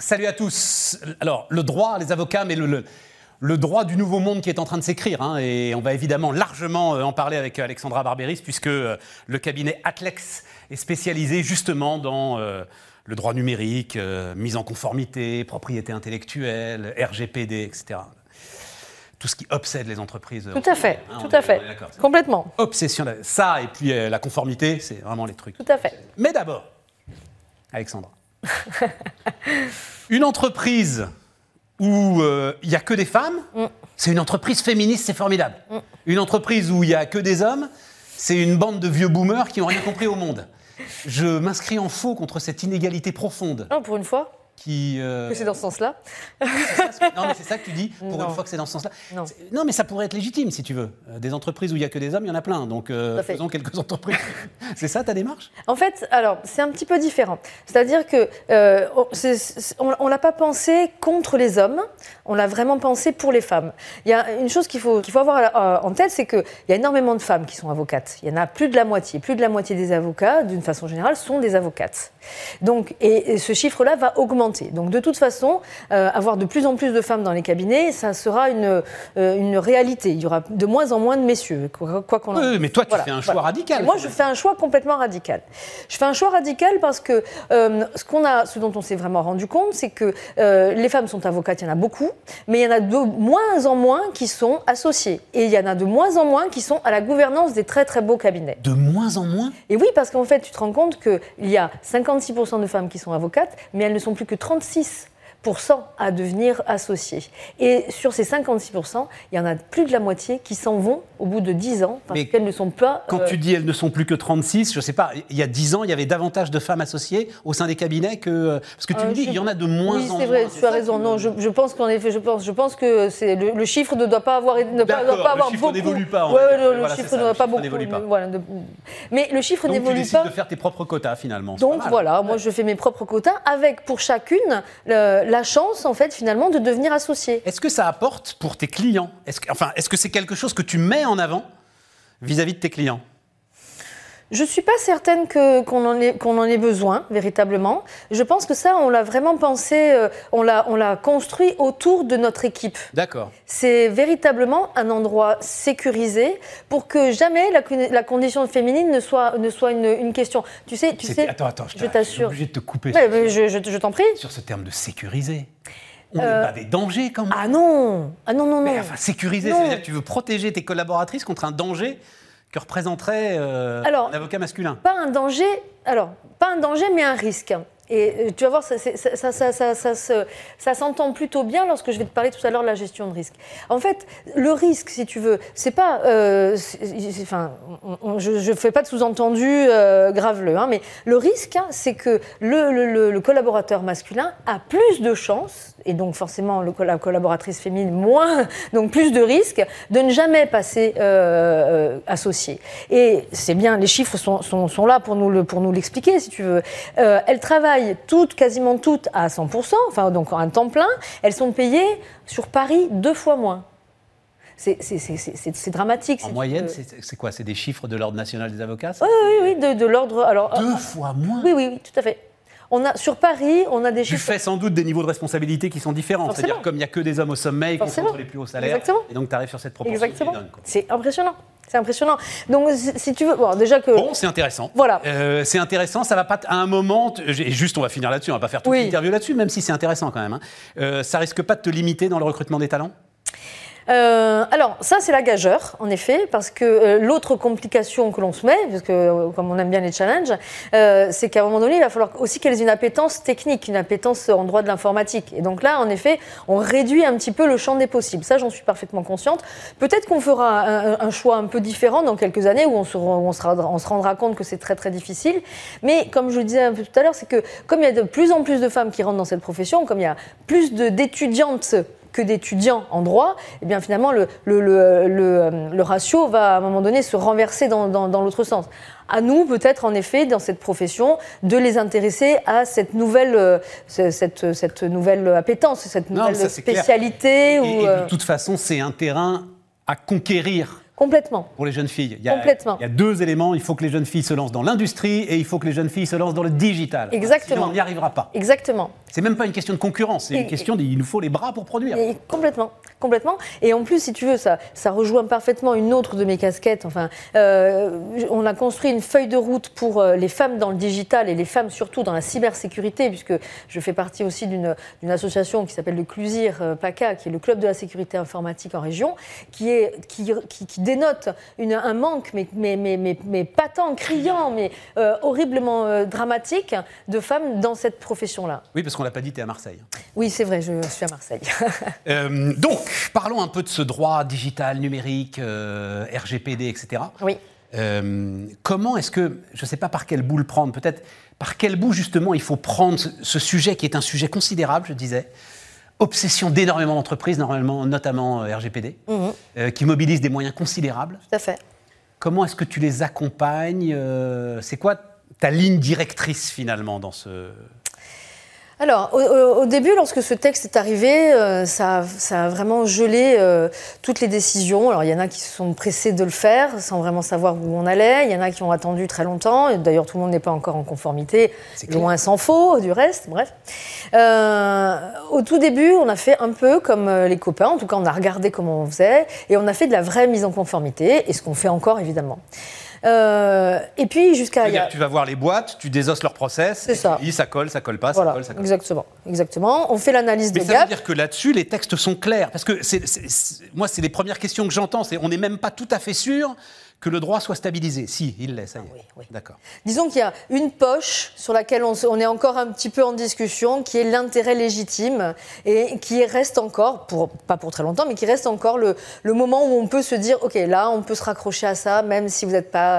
Salut à tous. Alors, le droit, les avocats, mais le, le, droit du nouveau monde qui est en train de s'écrire. hein, et on va évidemment largement euh, en parler avec Alexandra Barberis, puisque euh, le cabinet Atlex est spécialisé justement dans euh, le droit numérique, euh, mise en conformité, propriété intellectuelle, RGPD, etc. Tout ce qui obsède les entreprises. Tout à fait, Hein, tout est- à fait. Complètement. Obsession. Ça et puis euh, la conformité, c'est vraiment les trucs. Tout à fait. Mais d'abord, Alexandra, une entreprise où euh, il n'y a que des femmes, c'est une entreprise féministe, c'est formidable. Une entreprise où il n'y a que des hommes, c'est une bande de vieux boomers qui n'ont rien compris au monde. Je m'inscris en faux contre cette inégalité profonde pour une fois, qui... euh, que c'est dans ce sens-là. non, mais c'est ça que tu dis, pour Non. une fois que c'est dans ce sens-là. Non. Non, mais ça pourrait être légitime, si tu veux. Euh, Des entreprises où il n'y a que des hommes, il y en a plein. Donc, euh, faisons quelques entreprises. c'est ça ta démarche? En fait, alors, c'est un petit peu différent. C'est-à-dire que euh, on ne l'a pas pensé contre les hommes, on l'a vraiment pensé pour les femmes. Il y a une chose qu'il faut, qu'il faut avoir en tête, c'est qu'il y a énormément de femmes qui sont avocates. Il y en a plus de la moitié. Plus de la moitié des avocats, d'une façon générale, sont des avocates. Donc, et, et ce chiffre-là va augmenter. Donc, de toute façon, euh, avoir de plus en plus de femmes dans les cabinets, ça sera une, euh, une réalité. Il y aura de moins en moins de messieurs, quoi quoi qu'on en Oui, mais toi, tu Voilà, fais un choix voilà. radical. Et moi, je fais un choix complètement radical. Je fais un choix radical parce que euh, ce, qu'on a, ce dont on s'est vraiment rendu compte, c'est que les femmes sont avocates, il y en a beaucoup, mais il y en a de moins en moins qui sont associées. Et il y en a de moins en moins qui sont à la gouvernance des très très beaux cabinets. De moins en moins? Et oui, parce qu'en fait, tu te rends compte qu'il y a 56% de femmes qui sont avocates, mais elles ne sont plus que 36% à devenir associées. Et sur ces 56%, il y en a plus de la moitié qui s'en vont au bout de 10 ans parce qu'elles ne sont pas... Quand euh, tu dis elles ne sont plus que 36, je sais pas, il y a 10 ans, il y avait davantage de femmes associées au sein des cabinets que. Parce que tu Euh, me dis, je- il y en a de moins oui, en moins. c'est vrai, tu as raison. Non, je, je pense qu'en effet, je pense, je pense que le, le chiffre ne doit pas avoir, ne pas, doit pas le avoir chiffre beaucoup. n'évolue pas, on Ouais, le, Voilà, chiffre ne va pas beaucoup. n'évolue pas. voilà, de- mais le chiffre Donc tu n'évolue décides pas. de faire tes propres quotas finalement. pas Donc voilà, moi je fais mes propres quotas avec pour chacune le- la chance en fait finalement de devenir associée. Est-ce que ça apporte pour tes clients? Enfin, est-ce que c'est quelque chose que tu mets en avant vis-à-vis de tes clients? Je suis pas certaine qu'on en ait qu'on en ait besoin véritablement. Je pense que ça on l'a vraiment pensé, euh, on l'a on l'a construit autour de notre équipe. D'accord. C'est véritablement un endroit sécurisé pour que jamais la, con- la condition féminine ne soit, ne soit une, une question. Tu sais, tu sais. Attends, attends, je, t'assure. obligé de te couper mais je, je- je t'en prie. sur ce terme de sécuriser. On Euh, n'est pas des dangers quand même. Ah non Ah non, non, non. Mais enfin, sécuriser, Non. ça veut dire que tu veux protéger tes collaboratrices contre un danger que représenterait euh, Alors- un avocat masculin? Pas un danger, alors, pas un danger, mais un risque. Et euh, tu vas voir, ça, s'entend plutôt bien lorsque je vais te parler tout à l'heure de la gestion de risque. En fait, le risque, si tu veux, c'est pas. euh, enfin, je ne fais pas de sous-entendu euh, graveleux, hein, mais le risque, hein, c'est que le, collaborateur masculin a plus de chances, et donc forcément le, la collaboratrice féminine moins, donc plus de risques, de ne jamais passer euh, euh, associé. Et c'est bien, les chiffres sont, sont- là pour nous l'expliquer, si tu veux. Euh, elles travaillent toutes, quasiment toutes, à 100%, enfin donc un temps plein. Elles sont payées sur Paris deux fois moins. C'est dramatique. En tu moyenne, c'est quoi? C'est des chiffres de l'Ordre national des avocats Oui, oui, oui, de, de l'ordre. Alors, Deux euh, fois moins? Oui, oui, oui, tout à fait. On a, sur Paris, on a des chiffres. fait sans doute des niveaux de responsabilité qui sont différents. C'est-à-dire comme il n'y a que des hommes au sommet, ils concentrent les plus hauts salaires. Exactement. Et donc tu arrives sur cette proportion. Exactement. C'est impressionnant. C'est impressionnant. Donc, si tu veux. Bon, déjà que. Bon, c'est intéressant. Voilà. Euh, c'est intéressant, ça va pas à un moment, et juste on va finir là-dessus, on va pas faire toute Oui. l'interview là-dessus, même si c'est intéressant quand même. hein. Euh, ça risque pas de te limiter dans le recrutement des talents? Euh, alors, ça, c'est la gageure, en effet, parce que euh, l'autre complication que l'on se met, parce que euh, comme on aime bien les challenges, c'est qu'à un moment donné, il va falloir aussi qu'elles aient une appétence technique, une appétence en droit de l'informatique. Et donc là, en effet, on réduit un petit peu le champ des possibles. Ça, j'en suis parfaitement consciente. Peut-être qu'on fera un, choix un peu différent dans quelques années où on se, on se rendra- compte que c'est très, très difficile. Mais comme je le disais un peu tout à l'heure, c'est que comme il y a de plus en plus de femmes qui rentrent dans cette profession, comme il y a plus d'étudiantes que d'étudiants en droit, eh bien finalement le, le, le, le, le ratio va à un moment donné se renverser dans, dans, dans l'autre sens. À nous peut-être en effet dans cette profession de les intéresser à cette nouvelle, euh, ce- cette, cette nouvelle appétence, cette Non, nouvelle ça, spécialité. Ou, et euh, de toute façon, c'est un terrain à conquérir. Complètement. Pour les jeunes filles. Il y a, Complètement. Il y a deux éléments. Il faut que les jeunes filles se lancent dans l'industrie et il faut que les jeunes filles se lancent dans le digital. Exactement. Sinon, on n'y arrivera pas. Exactement. C'est même pas une question de concurrence, c'est une question il nous faut les bras pour produire. Et complètement, complètement. Et en plus, si tu veux, ça, ça rejoint parfaitement une autre de mes casquettes. Enfin, euh, on a construit une feuille de route pour euh, les femmes dans le digital et les femmes surtout dans la cybersécurité, puisque je fais partie aussi d'une association qui s'appelle le CLUSIR euh, PACA, qui est le club de la sécurité informatique en région, qui, est, qui, qui, dénote une, un manque, mais, mais, mais, mais, patent, criant, mais horriblement dramatique de femmes dans cette profession-là. Oui, parce qu'on l'a pas dit, tu es à Marseille. Oui, c'est vrai, je suis à Marseille. Euh, donc, parlons un peu de ce droit digital, numérique, euh, RGPD, etc. Oui. Euh, comment est-ce que, je ne sais pas par quel bout le prendre, peut-être par quel bout justement il faut prendre ce, sujet qui est un sujet considérable, je disais, obsession d'énormément d'entreprises, normalement, notamment RGPD, mhm. qui mobilise des moyens considérables. Tout à fait. Comment est-ce que tu les accompagnes C'est quoi ta ligne directrice finalement dans ce, alors, au, début, lorsque ce texte est arrivé, euh, ça, a vraiment gelé euh, toutes les décisions. Alors, il y en a qui se sont pressés de le faire sans vraiment savoir où on allait. Il y en a qui ont attendu très longtemps. D'ailleurs, tout le monde n'est pas encore en conformité. Loin s'en faut, du reste. Bref. Euh, au tout début, on a fait un peu comme les copains. En tout cas, on a regardé comment on faisait. Et on a fait de la vraie mise en conformité. Et ce qu'on fait encore, évidemment. Euh, et puis jusqu'à. Tu vas voir les boîtes, tu désosses leur process. C'est ça. ça colle, ça colle pas, ça colle, ça colle. Exactement, exactement. On fait l'analyse des gaps. Mais ça veut dire que là-dessus, les textes sont clairs. Parce que c'est, moi, c'est les premières questions que j'entends. C'est on n'est même pas tout à fait sûr que le droit soit stabilisé. Si, il l'est, ça y est. oui, oui. D'accord. Disons qu'il y a une poche sur laquelle on, on, est encore un petit peu en discussion, qui est l'intérêt légitime et qui reste encore, pour, pas pour très longtemps, mais qui reste encore le, le, moment où on peut se dire, ok, là, on peut se raccrocher à ça, même si vous êtes pas,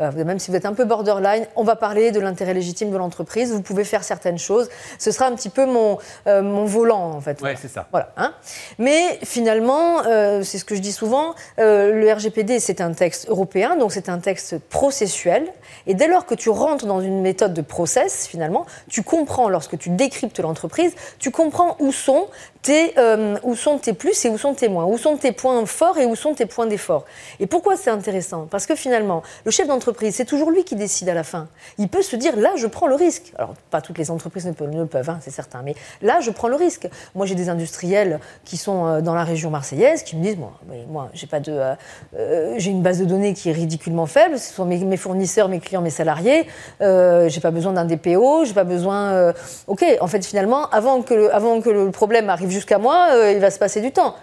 euh, même si vous êtes un peu borderline, on va parler de l'intérêt légitime de l'entreprise. Vous pouvez faire certaines choses. Ce sera un petit peu mon, euh, mon volant, en fait. Oui, c'est ça. Voilà. Hein. Mais finalement, euh, c'est ce que je dis souvent, le RGPD, c'est un texte européen donc c'est un texte processuel. Et dès lors que tu rentres dans une méthode de process, finalement, tu comprends, lorsque tu décryptes l'entreprise, tu comprends où sont tes, euh, où sont tes plus et où sont tes moins, où sont tes points forts et où sont tes points d'effort. Et pourquoi c'est intéressant? Parce que finalement, le chef d'entreprise, c'est toujours lui qui décide à la fin. Il peut se dire, là, je prends le risque. Alors, pas toutes les entreprises ne peuvent, ne peuvent hein, c'est certain, mais là, je prends le risque. Moi, j'ai des industriels qui sont euh, dans la région marseillaise qui me disent, moi, moi j'ai pas de, euh, j'ai une base de données qui est ridiculement faible. Ce sont mes, fournisseurs, mes clients, mes salariés. j'ai pas besoin d'un DPO, j'ai pas besoin. ok, en fait, finalement, avant que le, avant que le problème arrive jusqu'à moi, euh, il va se passer du temps.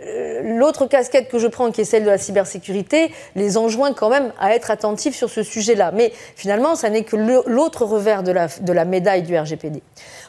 Euh, l'autre casquette que je prends, qui est celle de la cybersécurité, les enjoint quand même à être attentifs sur ce sujet-là. Mais finalement, ça n'est que l'autre revers de la, de la, médaille du RGPD.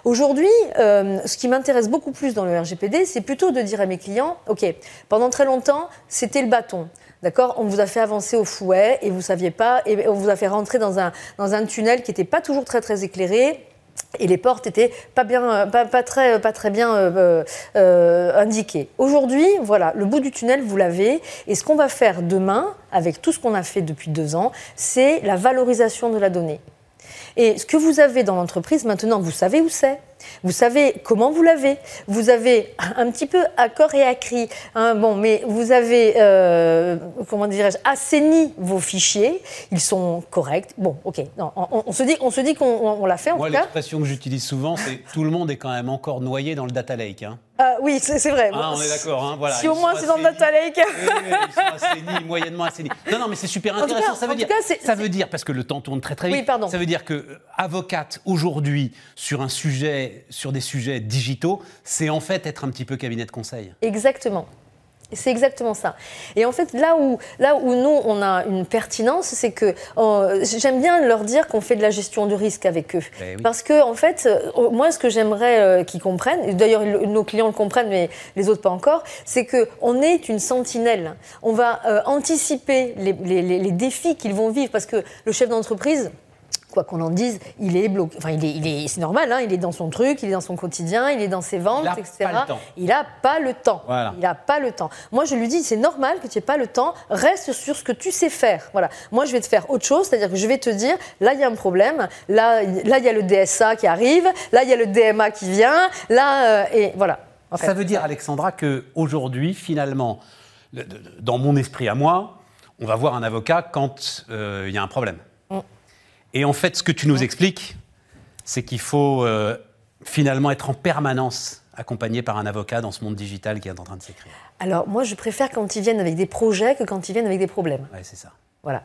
Aujourd'hui, euh, ce qui m'intéresse beaucoup plus dans le RGPD, c'est plutôt de dire à mes clients, OK, pendant très longtemps, c'était le bâton. D'accord? On vous a fait avancer au fouet et vous saviez pas, et on vous a fait rentrer dans un, dans un tunnel qui n'était pas toujours très très éclairé et les portes étaient pas bien, pas, très, pas très bien euh, euh, indiquées. Aujourd'hui, voilà, le bout du tunnel, vous l'avez. Et ce qu'on va faire demain, avec tout ce qu'on a fait depuis deux ans, c'est la valorisation de la donnée. Et ce que vous avez dans l'entreprise, maintenant, vous savez où c'est. Vous savez comment vous l'avez. Vous avez un petit peu à corps et à cri. Hein, bon, mais vous avez, euh, comment dirais-je, assaini vos fichiers. Ils sont corrects. Bon, ok. Non, on, se dit, on se dit qu'on l'a fait en Moi, tout cas. l'expression que j'utilise souvent, c'est tout le monde est quand même encore noyé dans le data lake. Hein. Ah, oui, c'est vrai. Ah, on est d'accord. Hein, voilà. Si au moins c'est dans data lake. ils sont assainis, moyennement assainis. Non, non, mais c'est super intéressant. ça veut dire, ça veut dire parce que le temps tourne très très vite. Oui, pardon. Ça veut dire que euh, avocate aujourd'hui sur un sujet, sur des sujets digitaux, c'est en fait être un petit peu cabinet de conseil. Exactement. C'est exactement ça. Et en fait, là où, là où nous, on a une pertinence, c'est que euh, j'aime bien leur dire qu'on fait de la gestion de risque avec eux. Eh Parce que, en fait, euh, moi, ce que j'aimerais euh, qu'ils comprennent, d'ailleurs, nos clients le comprennent, mais les autres pas encore, c'est qu'on est une sentinelle. On va anticiper les, les défis qu'ils vont vivre. Parce que le chef d'entreprise, quoi qu'on en dise, il est bloqué. Enfin, il est, il est, c'est normal, hein, il est dans son truc, il est dans son quotidien, il est dans ses ventes, il etc. Pas le temps. Il n'a pas le temps. Voilà. Il n'a pas le temps. Moi, je lui dis, c'est normal que tu n'aies pas le temps. Reste sur ce que tu sais faire. Voilà. Moi, je vais te faire autre chose, c'est-à-dire que je vais te dire, là, il y a un problème. Là, là, il y a le DSA qui arrive. Là, il y a le DMA qui vient. Là, euh, et voilà. Ça veut dire, Alexandra, que aujourd'hui, finalement, dans mon esprit à moi, on va voir un avocat quand euh, il y a un problème. Et en fait, ce que tu nous expliques, c'est qu'il faut euh, finalement être en permanence accompagné par un avocat dans ce monde digital qui est en train de s'écrire. Alors moi, je préfère quand ils viennent avec des projets que quand ils viennent avec des problèmes. Oui, c'est ça. Voilà.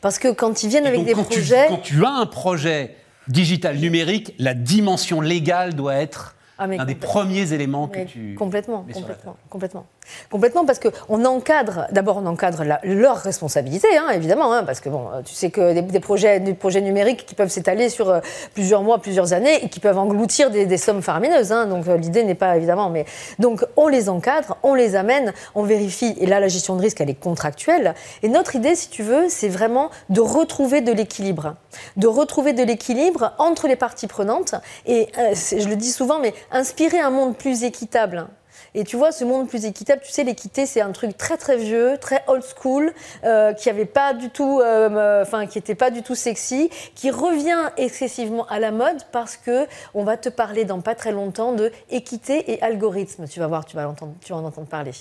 Parce que quand ils viennent avec des projets... quand tu as un projet digital numérique, la dimension légale doit être ah, un des premiers éléments que tu complètement, complètement, complètement, complètement, parce que on encadre. D'abord, on encadre leur responsabilité, hein, évidemment, hein, parce que bon, tu sais que des, projets, des projets numériques qui peuvent s'étaler sur euh, plusieurs mois, plusieurs années, et qui peuvent engloutir des, sommes faramineuses. Hein, donc euh, l'idée n'est pas évidemment, mais donc on les encadre, on les amène, on vérifie. Et là, la gestion de risque, elle est contractuelle. Et notre idée, si tu veux, c'est vraiment de retrouver de l'équilibre, de retrouver de l'équilibre entre les parties prenantes. Et euh, je le dis souvent, mais inspirer un monde plus équitable. Et tu vois, ce monde plus équitable, tu sais, l'équité, c'est un truc très très vieux, très old school, euh, qui avait pas du tout, euh, euh, enfin, qui était pas du tout sexy, qui revient excessivement à la mode parce que on va te parler dans pas très longtemps de équité et algorithme. Tu vas voir, tu vas, entendre, tu vas en entendre parler.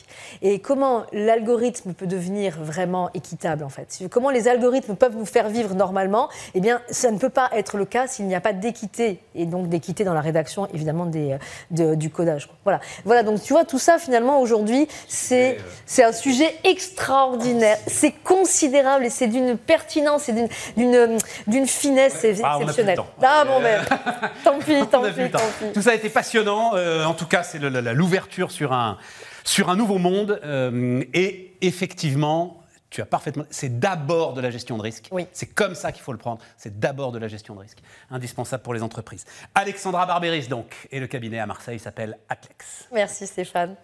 Et comment l'algorithme peut devenir vraiment équitable en fait Comment les algorithmes peuvent nous faire vivre normalement Eh bien, ça ne peut pas être le cas s'il n'y a pas d'équité et donc d'équité dans la rédaction, évidemment, des, du codage. Voilà. Voilà. Donc tu vois tout ça, finalement, aujourd'hui, c'est un sujet extraordinaire. C'est considérable et c'est d'une pertinence et d'une finesse ah, exceptionnelle. Ah, bon, ben, tant pis, tant pis, tant pis. Tout ça a été passionnant. Euh, en tout cas, c'est l'ouverture sur un, sur un nouveau monde. Euh, et effectivement, tu as parfaitement. C'est d'abord de la gestion de risque. Oui. C'est comme ça qu'il faut le prendre. C'est d'abord de la gestion de risque. Indispensable pour les entreprises. Alexandra Barberis, donc, et le cabinet à Marseille s'appelle Atlex. Merci Stéphane.